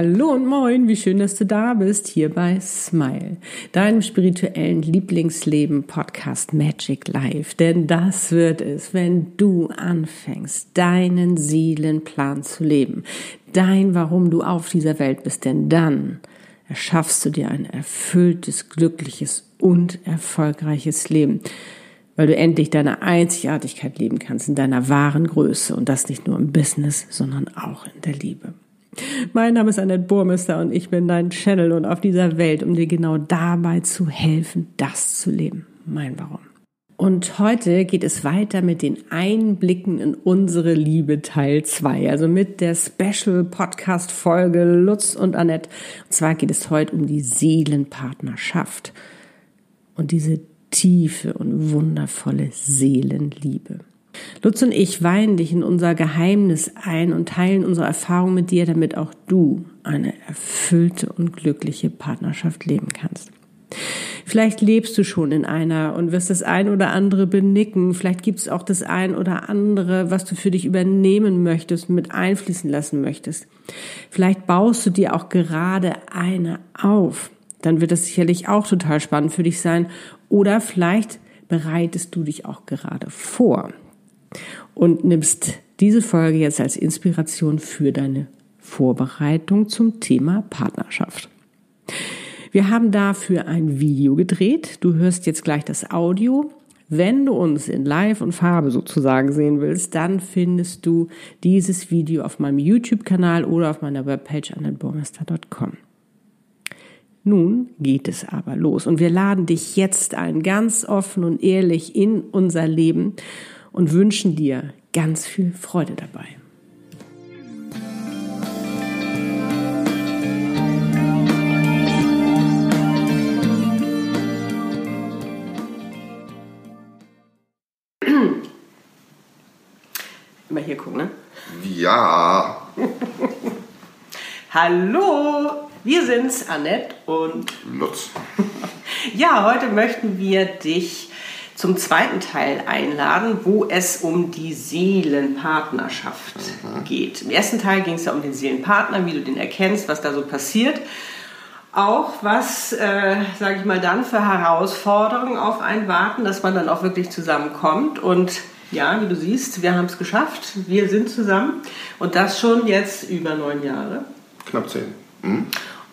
Hallo und moin, wie schön, dass du da bist, hier bei Smile, deinem spirituellen Lieblingsleben Podcast Magic Life. Denn das wird es, wenn du anfängst, deinen Seelenplan zu leben, dein Warum du auf dieser Welt bist, denn dann erschaffst du dir ein erfülltes, glückliches und erfolgreiches Leben weil du endlich deine Einzigartigkeit leben kannst in deiner wahren Größe und das nicht nur im Business, sondern auch in der Liebe. Mein Name ist Annette Burmester und ich bin dein Channel und auf dieser Welt, um dir genau dabei zu helfen, das zu leben. Mein Warum. Und heute geht es weiter mit den Einblicken in unsere Liebe Teil 2, also mit der Special Podcast Folge Lutz und Annette. Und zwar geht es heute um die Seelenpartnerschaft und diese tiefe und wundervolle Seelenliebe. Lutz und ich weihen dich in unser Geheimnis ein und teilen unsere Erfahrung mit dir, damit auch du eine erfüllte und glückliche Partnerschaft leben kannst. Vielleicht lebst du schon in einer und wirst das ein oder andere benicken. Vielleicht gibt es auch das ein oder andere, was du für dich übernehmen möchtest, mit einfließen lassen möchtest. Vielleicht baust du dir auch gerade eine auf. Dann wird das sicherlich auch total spannend für dich sein. Oder vielleicht bereitest du dich auch gerade vor und nimmst diese Folge jetzt als Inspiration für deine Vorbereitung zum Thema Partnerschaft. Wir haben dafür ein Video gedreht. Du hörst jetzt gleich das Audio. Wenn du uns in Live und Farbe sozusagen sehen willst, dann findest du dieses Video auf meinem YouTube-Kanal oder auf meiner Webpage annetbormester.com. Nun geht es aber los und wir laden dich jetzt ein, ganz offen und ehrlich in unser Leben und wünschen dir ganz viel Freude dabei. Immer hier gucken, ne? Ja. Hallo, wir sind's, Annette und Lutz. ja, heute möchten wir dich zum zweiten Teil einladen, wo es um die Seelenpartnerschaft mhm. geht. Im ersten Teil ging es ja um den Seelenpartner, wie du den erkennst, was da so passiert. Auch was, äh, sage ich mal, dann für Herausforderungen auf einen warten, dass man dann auch wirklich zusammenkommt. Und ja, wie du siehst, wir haben es geschafft. Wir sind zusammen. Und das schon jetzt über neun Jahre. Knapp zehn. Mhm.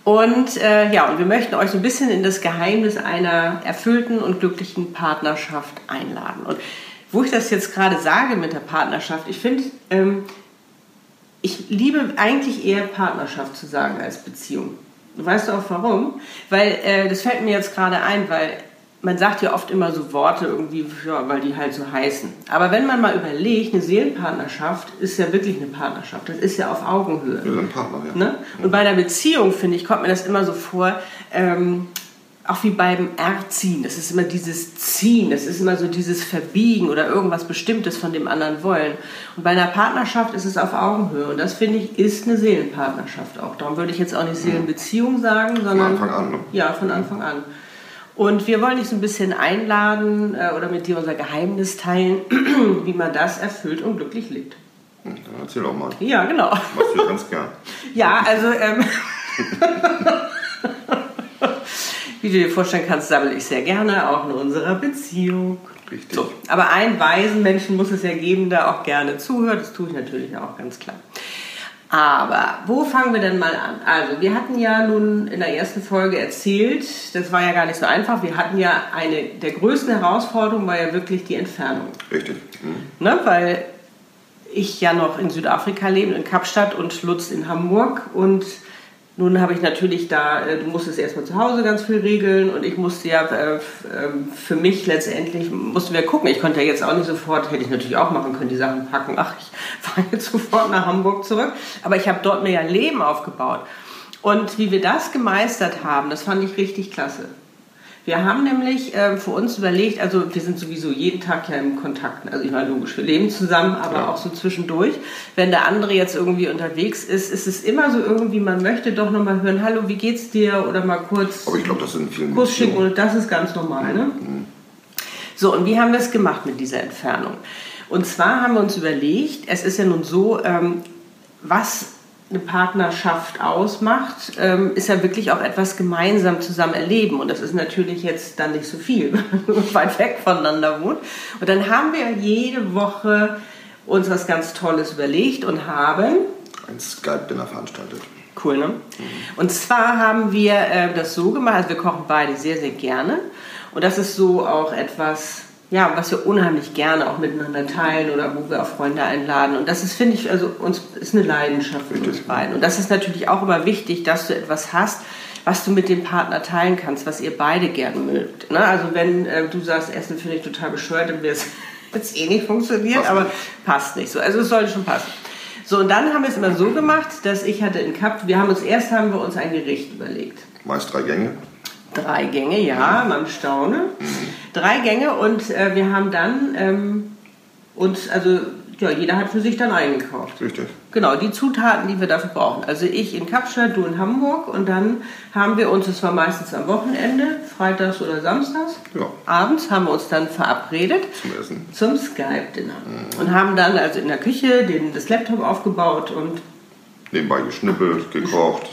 Und äh, ja, und wir möchten euch so ein bisschen in das Geheimnis einer erfüllten und glücklichen Partnerschaft einladen. Und wo ich das jetzt gerade sage mit der Partnerschaft, ich finde, ähm, ich liebe eigentlich eher Partnerschaft zu sagen als Beziehung. Weißt du auch warum? Weil äh, das fällt mir jetzt gerade ein, weil man sagt ja oft immer so Worte irgendwie, ja, weil die halt so heißen. Aber wenn man mal überlegt, eine Seelenpartnerschaft ist ja wirklich eine Partnerschaft. Das ist ja auf Augenhöhe. Wir sind Partner, ja. Ne? Und bei einer Beziehung, finde ich, kommt mir das immer so vor, ähm, auch wie beim Erziehen. Das ist immer dieses Ziehen, das ist immer so dieses Verbiegen oder irgendwas Bestimmtes von dem anderen wollen. Und bei einer Partnerschaft ist es auf Augenhöhe. Und das, finde ich, ist eine Seelenpartnerschaft auch. Darum würde ich jetzt auch nicht Seelenbeziehung sagen, sondern. Von Anfang an, ne? Ja, von Anfang an. Und wir wollen dich so ein bisschen einladen äh, oder mit dir unser Geheimnis teilen, wie man das erfüllt und glücklich lebt. Dann erzähl auch mal. Ja, genau. Machst du ganz gern. Ja, also ähm, wie du dir vorstellen kannst, sammle ich sehr gerne, auch in unserer Beziehung. Richtig. So, aber einen weisen Menschen muss es ja geben, der auch gerne zuhört. Das tue ich natürlich auch ganz klar. Aber wo fangen wir denn mal an? Also, wir hatten ja nun in der ersten Folge erzählt, das war ja gar nicht so einfach. Wir hatten ja eine der größten Herausforderungen war ja wirklich die Entfernung. Richtig. Mhm. Ne, weil ich ja noch in Südafrika lebe, in Kapstadt und Lutz in Hamburg und nun habe ich natürlich da, äh, du musstest erstmal zu Hause ganz viel regeln und ich musste ja äh, ähm, für mich letztendlich, mussten wir gucken. Ich konnte ja jetzt auch nicht sofort, hätte ich natürlich auch machen können, die Sachen packen. Ach, ich fahre jetzt sofort nach Hamburg zurück. Aber ich habe dort mir ja Leben aufgebaut. Und wie wir das gemeistert haben, das fand ich richtig klasse. Wir haben nämlich äh, für uns überlegt, also wir sind sowieso jeden Tag ja im Kontakt. Also ich meine, logisch, wir leben zusammen, aber ja. auch so zwischendurch. Wenn der andere jetzt irgendwie unterwegs ist, ist es immer so irgendwie, man möchte doch nochmal hören, hallo, wie geht's dir? Oder mal kurz aber ich glaube, das sind viele Kurs schicken und das ist ganz normal. Ne? Mhm. So, und wie haben wir es gemacht mit dieser Entfernung? Und zwar haben wir uns überlegt, es ist ja nun so, ähm, was eine Partnerschaft ausmacht, ähm, ist ja wirklich auch etwas gemeinsam zusammen erleben. Und das ist natürlich jetzt dann nicht so viel, wenn man weit weg voneinander wohnt. Und dann haben wir jede Woche uns was ganz Tolles überlegt und haben ein Skype-Dinner veranstaltet. Cool, ne? Und zwar haben wir äh, das so gemacht, also wir kochen beide sehr, sehr gerne. Und das ist so auch etwas, ja, was wir unheimlich gerne auch miteinander teilen oder wo wir auch Freunde einladen. Und das ist, finde ich, also uns ist eine Leidenschaft für uns beiden. Und das ist natürlich auch immer wichtig, dass du etwas hast, was du mit dem Partner teilen kannst, was ihr beide gerne mögt. Ne? Also wenn äh, du sagst, Essen finde ich total bescheuert, dann wird es eh nicht funktionieren, passt aber nicht. passt nicht so. Also es sollte schon passen. So, und dann haben wir es immer so gemacht, dass ich hatte in Cup, wir haben uns erst haben wir uns ein Gericht überlegt. Meist drei Gänge. Drei Gänge, ja, man staune. Drei Gänge und äh, wir haben dann ähm, uns, also ja, jeder hat für sich dann eingekauft. Richtig. Genau, die Zutaten, die wir dafür brauchen. Also ich in Kapstadt, du in Hamburg und dann haben wir uns, das war meistens am Wochenende, freitags oder samstags, ja. abends haben wir uns dann verabredet zum Essen. Zum Skype-Dinner. Mhm. Und haben dann also in der Küche den, das Laptop aufgebaut und nebenbei geschnippelt, gekocht.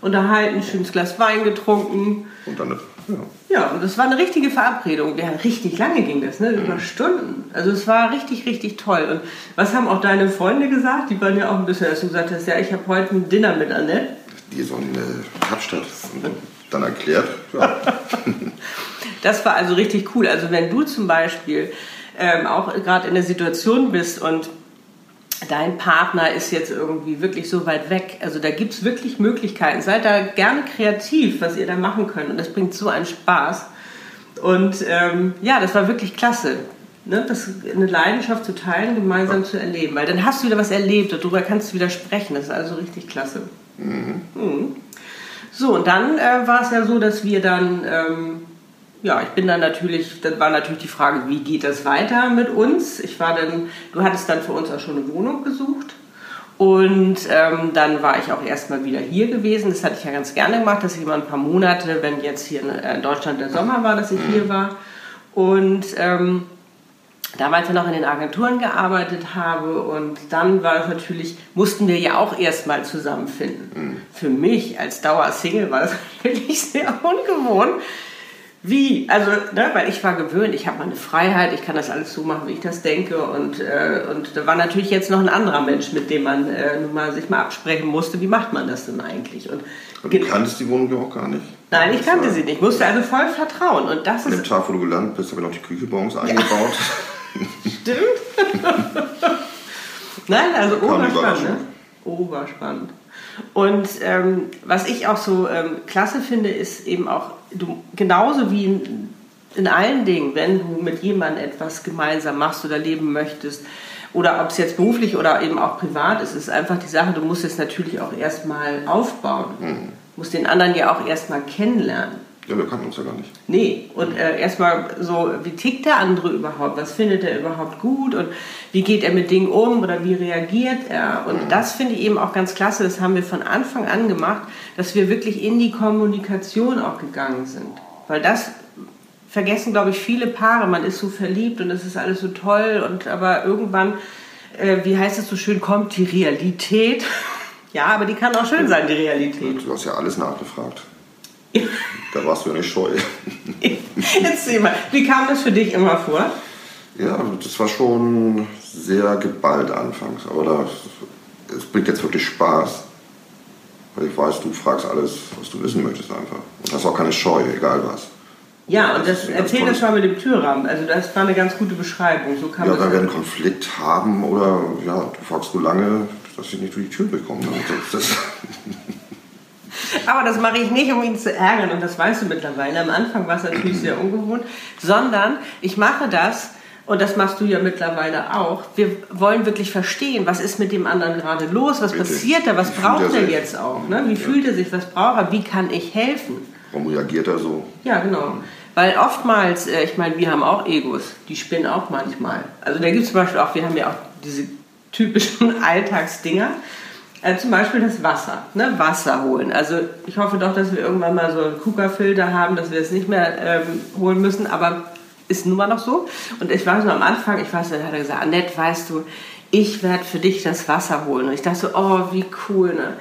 Unterhalten, schönes Glas Wein getrunken. Und dann ja. ja, und das war eine richtige Verabredung. Haben richtig lange ging das, ne? über mhm. Stunden. Also es war richtig, richtig toll. Und was haben auch deine Freunde gesagt? Die waren ja auch ein bisschen, als du gesagt hast, ja, ich habe heute ein Dinner mit Annette. Die so in Kapstadt dann erklärt. Ja. das war also richtig cool. Also wenn du zum Beispiel ähm, auch gerade in der Situation bist und dein Partner ist jetzt irgendwie wirklich so weit weg. Also da gibt es wirklich Möglichkeiten. Seid da gerne kreativ, was ihr da machen könnt. Und das bringt so einen Spaß. Und ähm, ja, das war wirklich klasse. Ne? Das, eine Leidenschaft zu teilen, gemeinsam zu erleben. Weil dann hast du wieder was erlebt und darüber kannst du wieder sprechen. Das ist also richtig klasse. Mhm. Mhm. So, und dann äh, war es ja so, dass wir dann ähm, ja, ich bin dann natürlich, dann war natürlich die Frage, wie geht das weiter mit uns? Ich war dann, du hattest dann für uns auch schon eine Wohnung gesucht. Und ähm, dann war ich auch erstmal wieder hier gewesen. Das hatte ich ja ganz gerne gemacht, dass ich immer ein paar Monate, wenn jetzt hier in Deutschland der Sommer war, dass ich hier war. Und ähm, damals ja noch in den Agenturen gearbeitet habe und dann war es natürlich, mussten wir ja auch erstmal zusammenfinden. Mhm. Für mich als Dauersingle war das wirklich sehr ungewohnt wie? Also, ne, weil ich war gewöhnt, ich habe meine Freiheit, ich kann das alles so machen, wie ich das denke. Und, äh, und da war natürlich jetzt noch ein anderer Mensch, mit dem man äh, nun mal sich mal absprechen musste, wie macht man das denn eigentlich? Und, und du kanntest die Wohnung ja auch gar nicht. Nein, ich kannte sie nicht, ich musste also voll vertrauen. Und das An dem Tag, wo du gelandet bist, habe ich noch die Küche bei uns eingebaut. Stimmt. Nein, also oberspannend. Ne? Oberspannend. Und ähm, was ich auch so ähm, klasse finde, ist eben auch, du genauso wie in, in allen Dingen, wenn du mit jemandem etwas gemeinsam machst oder leben möchtest, oder ob es jetzt beruflich oder eben auch privat ist, ist einfach die Sache, du musst es natürlich auch erstmal aufbauen. Mhm. Du musst den anderen ja auch erstmal kennenlernen. Ja, wir kannten uns ja gar nicht. Nee, und äh, erstmal so, wie tickt der andere überhaupt? Was findet er überhaupt gut? Und wie geht er mit Dingen um oder wie reagiert er? Und mhm. das finde ich eben auch ganz klasse. Das haben wir von Anfang an gemacht, dass wir wirklich in die Kommunikation auch gegangen sind. Weil das vergessen, glaube ich, viele Paare. Man ist so verliebt und es ist alles so toll. Und aber irgendwann, äh, wie heißt es so schön, kommt die Realität. ja, aber die kann auch schön sein, die Realität. Du hast ja alles nachgefragt. Da warst du ja nicht scheu. Erzähl mal, wie kam das für dich immer vor? Ja, das war schon sehr geballt anfangs, aber es bringt jetzt wirklich Spaß. Weil ich weiß, du fragst alles, was du wissen möchtest einfach. Und hast auch keine Scheu, egal was. Ja, und das, erzähl das mal mit dem Türrahmen. Also das war eine ganz gute Beschreibung. So kann ja, wenn wir einen Konflikt haben oder ja, du fragst so lange, dass ich nicht durch die Tür bekomme. Das, das Aber das mache ich nicht, um ihn zu ärgern und das weißt du mittlerweile. Am Anfang war es natürlich sehr ungewohnt, sondern ich mache das und das machst du ja mittlerweile auch. Wir wollen wirklich verstehen, was ist mit dem anderen gerade los, was Richtig. passiert da, was wie braucht er, jetzt auch, ne? wie ja. fühlt er sich, was braucht er, wie kann ich helfen. Warum reagiert er so? Ja, genau. Weil oftmals, äh, ich meine, wir haben auch Egos, die spinnen auch manchmal. Also da gibt es zum Beispiel auch, wir haben ja auch diese typischen Alltagsdinger. Also zum Beispiel das Wasser, ne? Wasser holen. Also ich hoffe doch, dass wir irgendwann mal so einen KUKA-Filter haben, dass wir es nicht mehr ähm, holen müssen, aber ist nun mal noch so. Und ich weiß nur am Anfang, ich weiß, da hat er gesagt, Annette, weißt du, ich werde für dich das Wasser holen. Und ich dachte so, oh, wie cool, ne?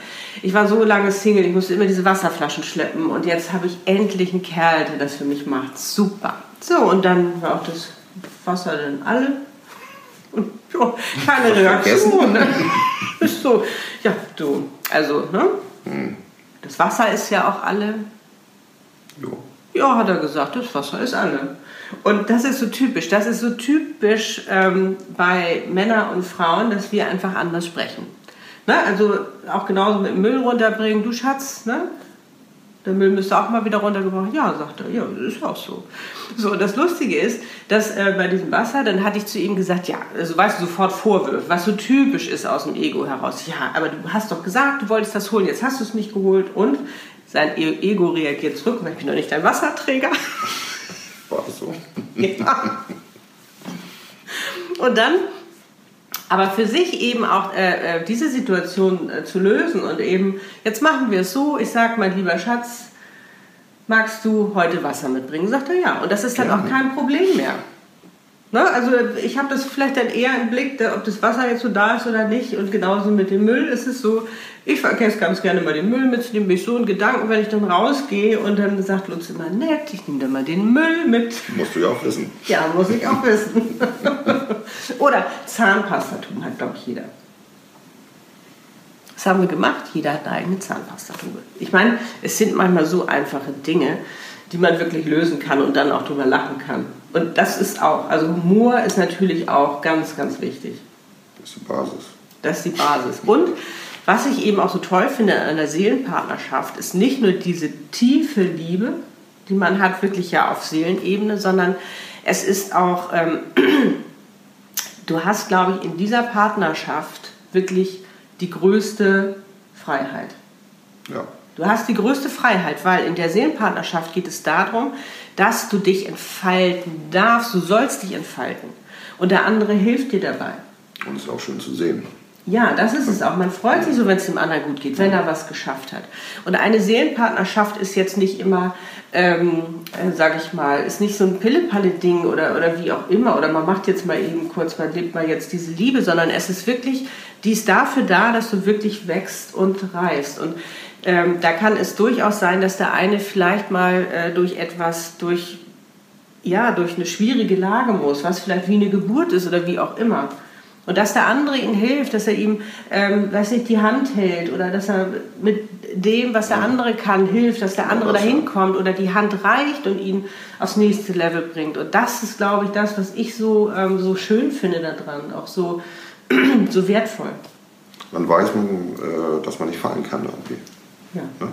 Ich war so lange Single, ich musste immer diese Wasserflaschen schleppen und jetzt habe ich endlich einen Kerl, der das für mich macht. Super. So, und dann war auch das Wasser dann alle. Und ja, keine Reaktion. Ne? Ist so, ja, du, also, ne? Hm. Das Wasser ist ja auch alle. Jo. Ja, hat er gesagt, das Wasser ist alle. Und das ist so typisch. Das ist so typisch ähm, bei Männern und Frauen, dass wir einfach anders sprechen. Ne? Also auch genauso mit Müll runterbringen. Du Schatz, ne? Der Müll müsste auch mal wieder runtergebracht. Ja, sagt er. Ja, das ist auch so. So, das Lustige ist, dass äh, bei diesem Wasser, dann hatte ich zu ihm gesagt, ja, also weißt du, sofort Vorwürfe, was so typisch ist aus dem Ego heraus. Ja, aber du hast doch gesagt, du wolltest das holen, jetzt hast du es nicht geholt und sein e-, Ego reagiert zurück und ich bin doch nicht dein Wasserträger. War so. Ja. Und dann, aber für sich eben auch äh, äh, diese Situation äh, zu lösen und eben, jetzt machen wir es so, ich sag mein lieber Schatz, magst du heute Wasser mitbringen? Sagt er ja. Und das ist dann ja. auch kein Problem mehr. Ne? Also ich habe das vielleicht dann eher im Blick, ob das Wasser jetzt so da ist oder nicht. Und genauso mit dem Müll ist es so, ich vergesse ganz gerne mal den Müll mitzunehmen. Bin ich so in Gedanken, wenn ich dann rausgehe und dann sagt Lutz immer, nett, ich nehme dann mal den Müll mit. Musst du ja auch wissen. Ja, muss ich auch wissen. oder Zahnpasta tun hat, glaube ich, jeder. Das haben wir gemacht. Jeder hat eine eigene Zahnpastatube. Ich meine, es sind manchmal so einfache Dinge, die man wirklich lösen kann und dann auch drüber lachen kann. Und das ist auch, also Humor ist natürlich auch ganz, ganz wichtig. Das ist die Basis. Das ist die Basis. Und was ich eben auch so toll finde an einer Seelenpartnerschaft, ist nicht nur diese tiefe Liebe, die man hat, wirklich ja auf Seelenebene, sondern es ist auch, ähm, du hast, glaube ich, in dieser Partnerschaft wirklich die größte Freiheit. Ja. Du hast die größte Freiheit, weil in der Seelenpartnerschaft geht es darum, dass du dich entfalten darfst. Du sollst dich entfalten. Und der andere hilft dir dabei. Und es ist auch schön zu sehen. Ja, das ist es auch. Man freut sich so, wenn es dem anderen gut geht, wenn er was geschafft hat. Und eine Seelenpartnerschaft ist jetzt nicht immer, ähm, äh, sage ich mal, ist nicht so ein Pille-Palle-Ding oder, oder wie auch immer. Oder man macht jetzt mal eben kurz, man lebt mal jetzt diese Liebe, sondern es ist wirklich, die ist dafür da, dass du wirklich wächst und reifst. Und ähm, da kann es durchaus sein, dass der eine vielleicht mal äh, durch etwas, durch, ja, durch eine schwierige Lage muss, was vielleicht wie eine Geburt ist oder wie auch immer. Und dass der andere ihm hilft, dass er ihm, ähm, weiß nicht, die Hand hält oder dass er mit dem, was der andere kann, hilft, dass der andere dahin kommt oder die Hand reicht und ihn aufs nächste Level bringt. Und das ist, glaube ich, das, was ich so, ähm, so schön finde daran, auch so, so wertvoll. Man weiß, man, äh, dass man nicht fallen kann irgendwie. Ja. ja.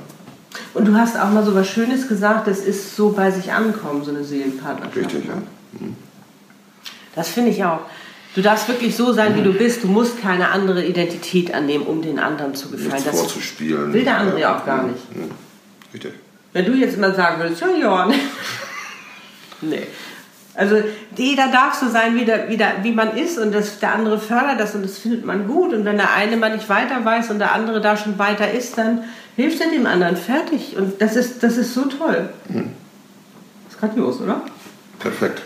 Und du hast auch mal so was Schönes gesagt, das ist so bei sich ankommen, so eine Seelenpartnerschaft. Richtig, ne? ja. Mhm. Das finde ich auch. Du darfst wirklich so sein, wie du mhm. bist. Du musst keine andere Identität annehmen, um den anderen zu gefallen. Nichts das vorzuspielen. Will der andere ja auch gar mhm. nicht. Mhm. Richtig. Wenn du jetzt immer sagen würdest, ja, ja, nee. Also jeder darf so sein, wie, der, wie, der, wie man ist und das, der andere fördert das und das findet man gut. Und wenn der eine mal nicht weiter weiß und der andere da schon weiter ist, dann hilft er dem anderen fertig. Und das ist, das ist so toll. Das ist grandios, oder? Perfekt.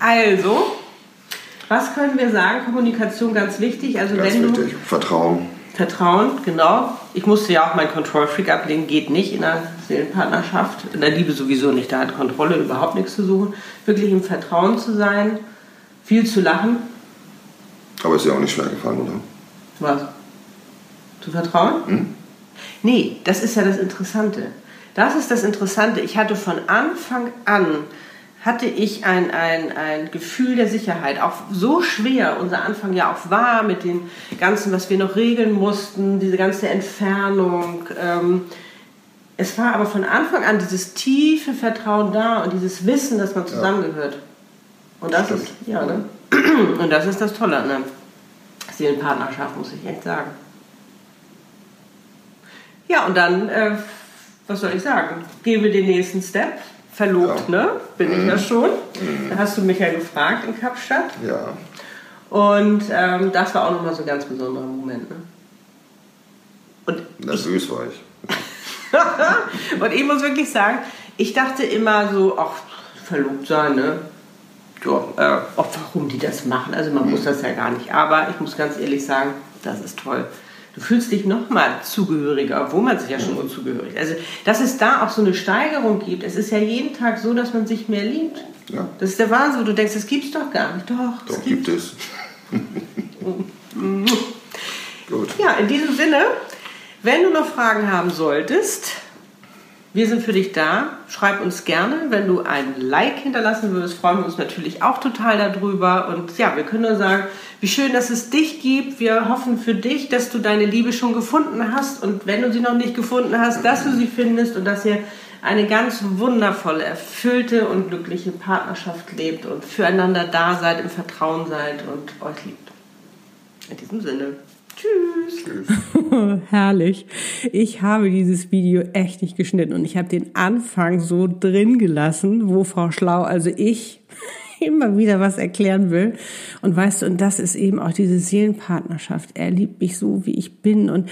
Also, was können wir sagen? Kommunikation ganz wichtig. Also ganz wenn wichtig. Du, Vertrauen. Vertrauen, genau. Ich musste ja auch meinen Control-Freak ablehnen, geht nicht in einer Seelenpartnerschaft. In der Liebe sowieso nicht, da hat Kontrolle überhaupt nichts zu suchen. Wirklich im Vertrauen zu sein, viel zu lachen. Aber ist ja auch nicht schwer gefallen, oder? Was? Zu vertrauen? Hm? Nee, das ist ja das Interessante. Das ist das Interessante. Ich hatte von Anfang an hatte ich ein, ein, ein Gefühl der Sicherheit. Auch so schwer unser Anfang ja auch war mit dem Ganzen, was wir noch regeln mussten, diese ganze Entfernung. Ähm, es war aber von Anfang an dieses tiefe Vertrauen da und dieses Wissen, dass man zusammengehört. Und das Stimmt. ist, ja, ne? Und das ist das Tolle an der Seelenpartnerschaft, muss ich echt sagen. Ja, und dann, äh, was soll ich sagen? Gehen wir den nächsten Step verlobt, ja. ne? Bin mhm. ich ja schon. Mhm. Da hast du mich ja gefragt in Kapstadt. Ja. Und ähm, das war auch nochmal so ein ganz besonderer Moment, ne? Und Nervös war ich. und ich muss wirklich sagen, ich dachte immer so, ach, verlobt sein, ne? ja, äh, auch warum die das machen. Also man muss das ja gar nicht. Aber ich muss ganz ehrlich sagen, das ist toll. Du fühlst dich nochmal zugehöriger, obwohl man sich ja schon unzugehörig. Also, dass es da auch so eine Steigerung gibt. Es ist ja jeden Tag so, dass man sich mehr liebt. Ja. Das ist der Wahnsinn. Du denkst, das gibt's doch gar nicht. Doch, doch gibt es. Gut. Ja, in diesem Sinne, wenn du noch Fragen haben solltest, wir sind für dich da. Schreib uns gerne. Wenn du ein Like hinterlassen würdest, freuen wir uns natürlich auch total darüber. Und ja, wir können nur sagen, wie schön, dass es dich gibt. Wir hoffen für dich, dass du deine Liebe schon gefunden hast. Und wenn du sie noch nicht gefunden hast, dass du sie findest und dass ihr eine ganz wundervolle, erfüllte und glückliche Partnerschaft lebt und füreinander da seid, im Vertrauen seid und euch liebt. In diesem Sinne. Tschüss. Herrlich. Ich habe dieses Video echt nicht geschnitten und ich habe den Anfang so drin gelassen, wo Frau Schlau, also ich, immer wieder was erklären will. Und weißt du, und das ist eben auch diese Seelenpartnerschaft. Er liebt mich so, wie ich bin und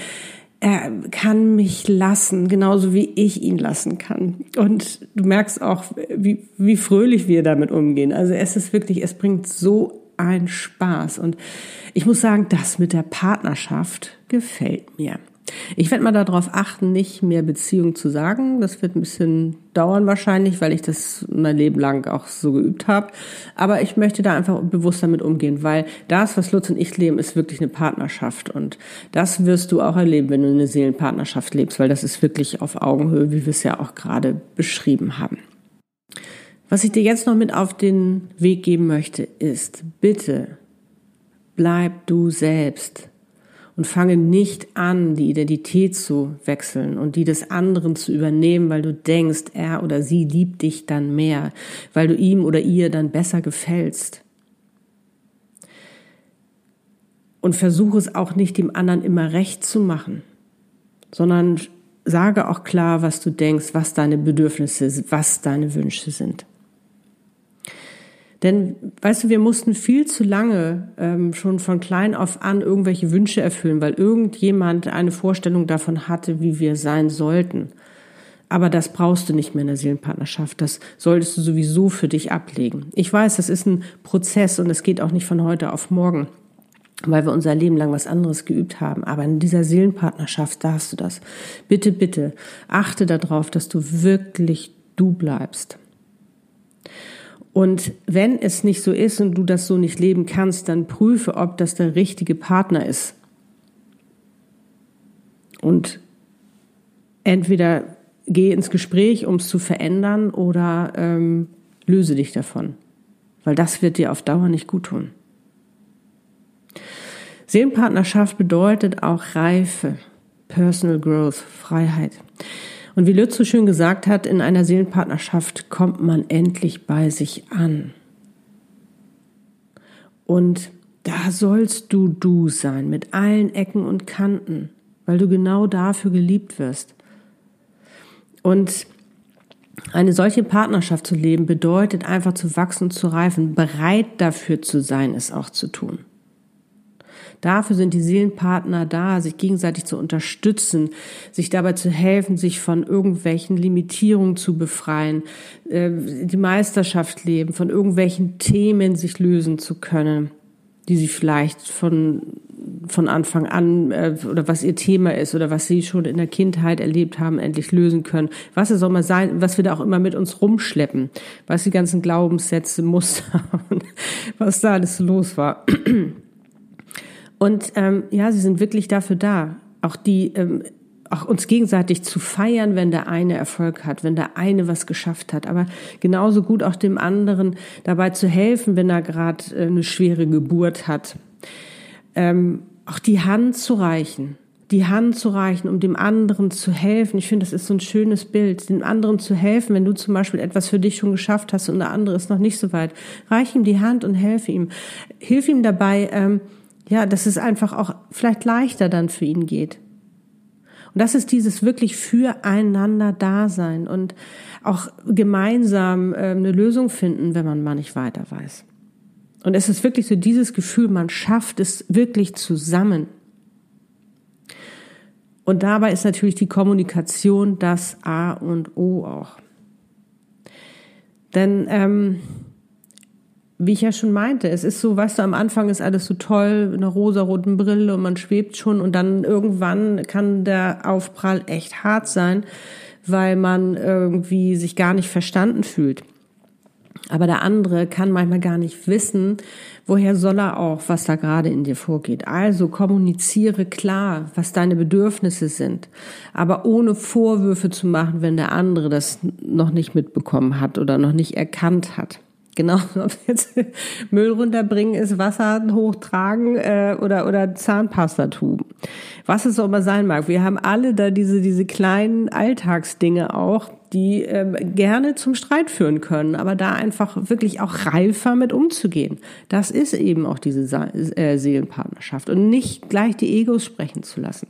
er kann mich lassen, genauso wie ich ihn lassen kann. Und du merkst auch, wie, wie fröhlich wir damit umgehen. Also es ist wirklich, es bringt so ein Spaß. Und ich muss sagen, das mit der Partnerschaft gefällt mir. Ich werde mal darauf achten, nicht mehr Beziehung zu sagen. Das wird ein bisschen dauern wahrscheinlich, weil ich das mein Leben lang auch so geübt habe. Aber ich möchte da einfach bewusst damit umgehen, weil das, was Lutz und ich leben, ist wirklich eine Partnerschaft. Und das wirst du auch erleben, wenn du eine Seelenpartnerschaft lebst, weil das ist wirklich auf Augenhöhe, wie wir es ja auch gerade beschrieben haben. Was ich dir jetzt noch mit auf den Weg geben möchte, ist, bitte bleib du selbst und fange nicht an, die Identität zu wechseln und die des anderen zu übernehmen, weil du denkst, er oder sie liebt dich dann mehr, weil du ihm oder ihr dann besser gefällst. Und versuche es auch nicht dem anderen immer recht zu machen, sondern sage auch klar, was du denkst, was deine Bedürfnisse, was deine Wünsche sind. Denn, weißt du, wir mussten viel zu lange ähm, schon von klein auf an irgendwelche Wünsche erfüllen, weil irgendjemand eine Vorstellung davon hatte, wie wir sein sollten. Aber das brauchst du nicht mehr in der Seelenpartnerschaft. Das solltest du sowieso für dich ablegen. Ich weiß, das ist ein Prozess und es geht auch nicht von heute auf morgen, weil wir unser Leben lang was anderes geübt haben. Aber in dieser Seelenpartnerschaft darfst du das. Bitte, bitte, achte darauf, dass du wirklich du bleibst. Und wenn es nicht so ist und du das so nicht leben kannst, dann prüfe, ob das der richtige Partner ist. Und entweder geh ins Gespräch, um es zu verändern, oder ähm, löse dich davon. Weil das wird dir auf Dauer nicht gut tun. Seelenpartnerschaft bedeutet auch Reife, Personal Growth, Freiheit. Und wie Lütz so schön gesagt hat, in einer Seelenpartnerschaft kommt man endlich bei sich an. Und da sollst du du sein, mit allen Ecken und Kanten, weil du genau dafür geliebt wirst. Und eine solche Partnerschaft zu leben bedeutet einfach zu wachsen zu reifen, bereit dafür zu sein, es auch zu tun. Dafür sind die Seelenpartner da, sich gegenseitig zu unterstützen, sich dabei zu helfen, sich von irgendwelchen Limitierungen zu befreien, äh, die Meisterschaft leben, von irgendwelchen Themen sich lösen zu können, die sie vielleicht von von Anfang an äh, oder was ihr Thema ist oder was sie schon in der Kindheit erlebt haben, endlich lösen können. Was es auch mal sein, was wir da auch immer mit uns rumschleppen, was die ganzen Glaubenssätze, Muster was da alles los war. Und ähm, ja, sie sind wirklich dafür da, auch die, ähm, auch uns gegenseitig zu feiern, wenn der eine Erfolg hat, wenn der eine was geschafft hat, aber genauso gut auch dem anderen dabei zu helfen, wenn er gerade äh, eine schwere Geburt hat. Ähm, auch die Hand zu reichen, die Hand zu reichen, um dem anderen zu helfen. Ich finde, das ist so ein schönes Bild, dem anderen zu helfen, wenn du zum Beispiel etwas für dich schon geschafft hast und der andere ist noch nicht so weit. Reich ihm die Hand und helfe ihm. Hilf ihm dabei, ähm, ja, dass es einfach auch vielleicht leichter dann für ihn geht. Und das ist dieses wirklich füreinander Dasein und auch gemeinsam äh, eine Lösung finden, wenn man mal nicht weiter weiß. Und es ist wirklich so dieses Gefühl, man schafft es wirklich zusammen. Und dabei ist natürlich die Kommunikation das A und O auch. Denn ähm, wie ich ja schon meinte, es ist so, weißt du, am Anfang ist alles so toll, mit einer rosaroten Brille und man schwebt schon und dann irgendwann kann der Aufprall echt hart sein, weil man irgendwie sich gar nicht verstanden fühlt. Aber der andere kann manchmal gar nicht wissen, woher soll er auch, was da gerade in dir vorgeht. Also kommuniziere klar, was deine Bedürfnisse sind, aber ohne Vorwürfe zu machen, wenn der andere das noch nicht mitbekommen hat oder noch nicht erkannt hat. Genau, ob jetzt Müll runterbringen ist, Wasser hochtragen äh, oder, oder Zahnpasta tun. Was es auch immer sein mag. Wir haben alle da diese, diese kleinen Alltagsdinge auch, die ähm, gerne zum Streit führen können, aber da einfach wirklich auch reifer mit umzugehen. Das ist eben auch diese äh, Seelenpartnerschaft und nicht gleich die Egos sprechen zu lassen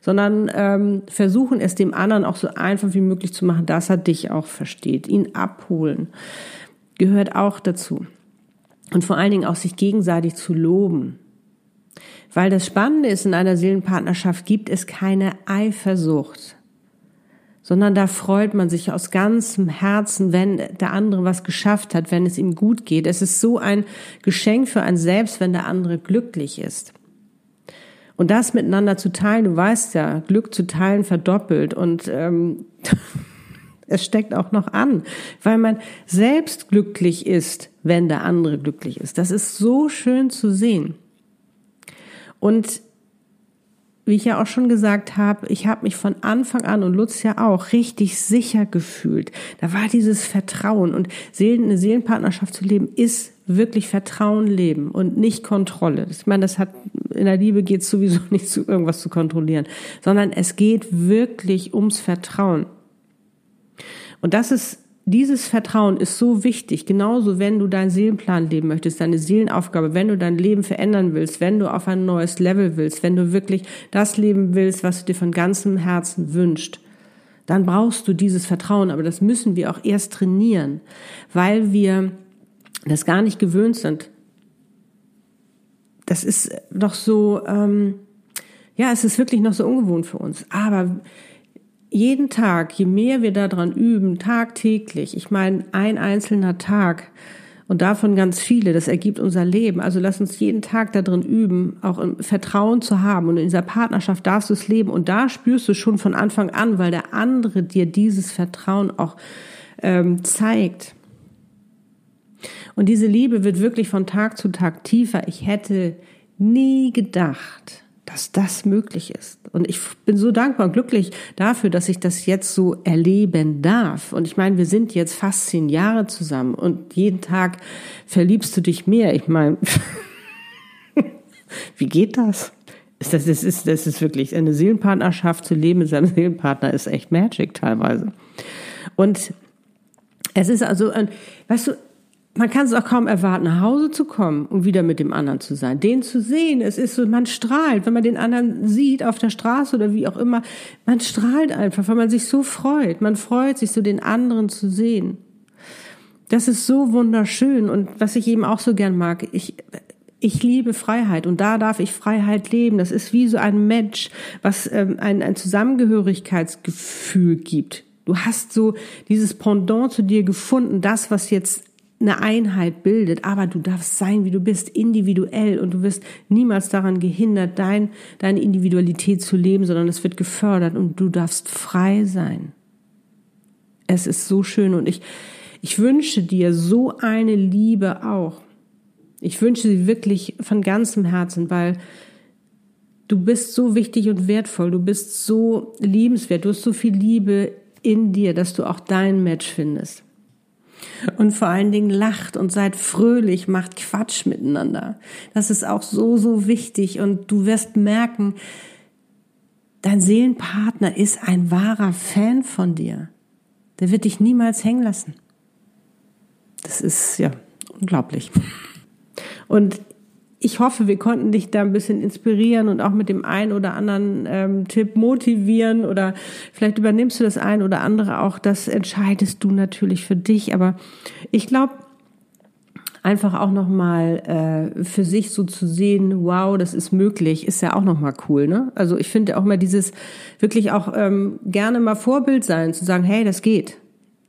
sondern ähm, versuchen es dem anderen auch so einfach wie möglich zu machen, dass er dich auch versteht, ihn abholen gehört auch dazu. Und vor allen Dingen auch sich gegenseitig zu loben. Weil das Spannende ist, in einer Seelenpartnerschaft gibt es keine Eifersucht, sondern da freut man sich aus ganzem Herzen, wenn der andere was geschafft hat, wenn es ihm gut geht. Es ist so ein Geschenk für einen selbst, wenn der andere glücklich ist. Und das miteinander zu teilen, du weißt ja, Glück zu teilen verdoppelt und ähm, Es steckt auch noch an, weil man selbst glücklich ist, wenn der andere glücklich ist. Das ist so schön zu sehen. Und wie ich ja auch schon gesagt habe, ich habe mich von Anfang an und Lutz ja auch richtig sicher gefühlt. Da war dieses Vertrauen und Seelen, eine Seelenpartnerschaft zu leben ist wirklich Vertrauen leben und nicht Kontrolle. Ich meine, das hat in der Liebe geht es sowieso nicht zu irgendwas zu kontrollieren, sondern es geht wirklich ums Vertrauen. Und das ist, dieses Vertrauen ist so wichtig. Genauso, wenn du deinen Seelenplan leben möchtest, deine Seelenaufgabe, wenn du dein Leben verändern willst, wenn du auf ein neues Level willst, wenn du wirklich das leben willst, was du dir von ganzem Herzen wünscht, dann brauchst du dieses Vertrauen. Aber das müssen wir auch erst trainieren, weil wir das gar nicht gewöhnt sind. Das ist doch so, ähm, ja, es ist wirklich noch so ungewohnt für uns. Aber jeden Tag, je mehr wir daran üben, tagtäglich, ich meine, ein einzelner Tag und davon ganz viele, das ergibt unser Leben. Also lass uns jeden Tag darin üben, auch im Vertrauen zu haben. Und in dieser Partnerschaft darfst du es leben. Und da spürst du schon von Anfang an, weil der andere dir dieses Vertrauen auch ähm, zeigt. Und diese Liebe wird wirklich von Tag zu Tag tiefer. Ich hätte nie gedacht, dass das möglich ist. Und ich bin so dankbar und glücklich dafür, dass ich das jetzt so erleben darf. Und ich meine, wir sind jetzt fast zehn Jahre zusammen und jeden Tag verliebst du dich mehr. Ich meine, wie geht das? Das ist, das, ist, das ist wirklich eine Seelenpartnerschaft zu leben mit seinem Seelenpartner ist echt Magic teilweise. Und es ist also, weißt du, man kann es auch kaum erwarten, nach Hause zu kommen und wieder mit dem anderen zu sein. Den zu sehen, es ist so, man strahlt, wenn man den anderen sieht auf der Straße oder wie auch immer, man strahlt einfach, weil man sich so freut. Man freut sich so, den anderen zu sehen. Das ist so wunderschön und was ich eben auch so gern mag, ich, ich liebe Freiheit und da darf ich Freiheit leben. Das ist wie so ein Match, was ähm, ein, ein Zusammengehörigkeitsgefühl gibt. Du hast so dieses Pendant zu dir gefunden, das, was jetzt eine Einheit bildet, aber du darfst sein, wie du bist, individuell und du wirst niemals daran gehindert, dein, deine Individualität zu leben, sondern es wird gefördert und du darfst frei sein. Es ist so schön und ich, ich wünsche dir so eine Liebe auch. Ich wünsche sie wirklich von ganzem Herzen, weil du bist so wichtig und wertvoll, du bist so liebenswert, du hast so viel Liebe in dir, dass du auch dein Match findest. Und vor allen Dingen lacht und seid fröhlich, macht Quatsch miteinander. Das ist auch so, so wichtig. Und du wirst merken, dein Seelenpartner ist ein wahrer Fan von dir. Der wird dich niemals hängen lassen. Das ist ja unglaublich. Und ich hoffe, wir konnten dich da ein bisschen inspirieren und auch mit dem einen oder anderen ähm, Tipp motivieren oder vielleicht übernimmst du das ein oder andere auch. Das entscheidest du natürlich für dich. Aber ich glaube, einfach auch noch mal äh, für sich so zu sehen, wow, das ist möglich, ist ja auch noch mal cool. Ne? Also ich finde auch mal dieses wirklich auch ähm, gerne mal Vorbild sein, zu sagen, hey, das geht.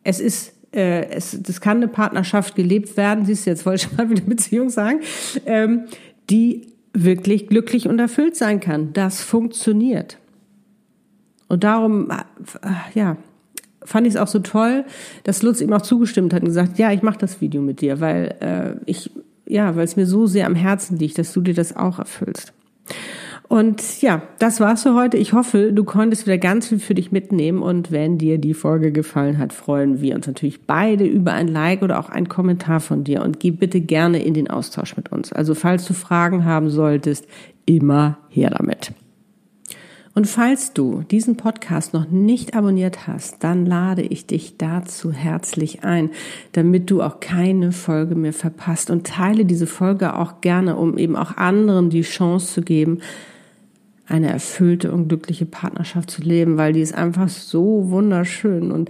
Es ist äh, es, das kann eine Partnerschaft gelebt werden, siehst du, jetzt wollte ich mal wieder Beziehung sagen, ähm, die wirklich glücklich und erfüllt sein kann. Das funktioniert. Und darum, äh, ja, fand ich es auch so toll, dass Lutz ihm auch zugestimmt hat und gesagt, ja, ich mache das Video mit dir, weil äh, ich, ja, weil es mir so sehr am Herzen liegt, dass du dir das auch erfüllst. Und ja, das war's für heute. Ich hoffe, du konntest wieder ganz viel für dich mitnehmen. Und wenn dir die Folge gefallen hat, freuen wir uns natürlich beide über ein Like oder auch einen Kommentar von dir. Und geh bitte gerne in den Austausch mit uns. Also falls du Fragen haben solltest, immer her damit. Und falls du diesen Podcast noch nicht abonniert hast, dann lade ich dich dazu herzlich ein, damit du auch keine Folge mehr verpasst und teile diese Folge auch gerne, um eben auch anderen die Chance zu geben, eine erfüllte und glückliche Partnerschaft zu leben, weil die ist einfach so wunderschön. Und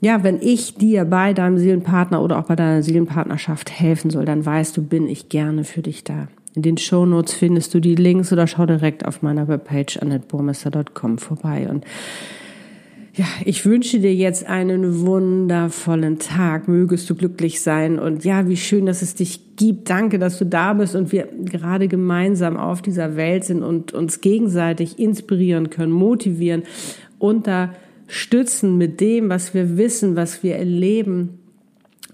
ja, wenn ich dir bei deinem Seelenpartner oder auch bei deiner Seelenpartnerschaft helfen soll, dann weißt du, bin ich gerne für dich da. In den Shownotes findest du die Links oder schau direkt auf meiner Webpage annetburmester.com vorbei. Und ja, ich wünsche dir jetzt einen wundervollen Tag. Mögest du glücklich sein. Und ja, wie schön, dass es dich gibt. Danke, dass du da bist und wir gerade gemeinsam auf dieser Welt sind und uns gegenseitig inspirieren können, motivieren, unterstützen mit dem, was wir wissen, was wir erleben,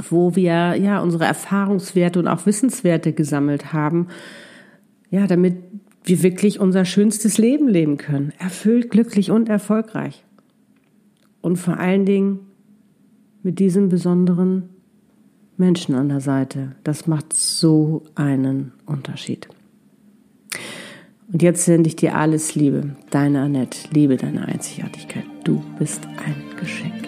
wo wir ja unsere Erfahrungswerte und auch Wissenswerte gesammelt haben. Ja, damit wir wirklich unser schönstes Leben leben können. Erfüllt, glücklich und erfolgreich und vor allen Dingen mit diesem besonderen Menschen an der Seite. Das macht so einen Unterschied. Und jetzt sende ich dir alles Liebe, deine Annette, liebe deine Einzigartigkeit. Du bist ein Geschenk.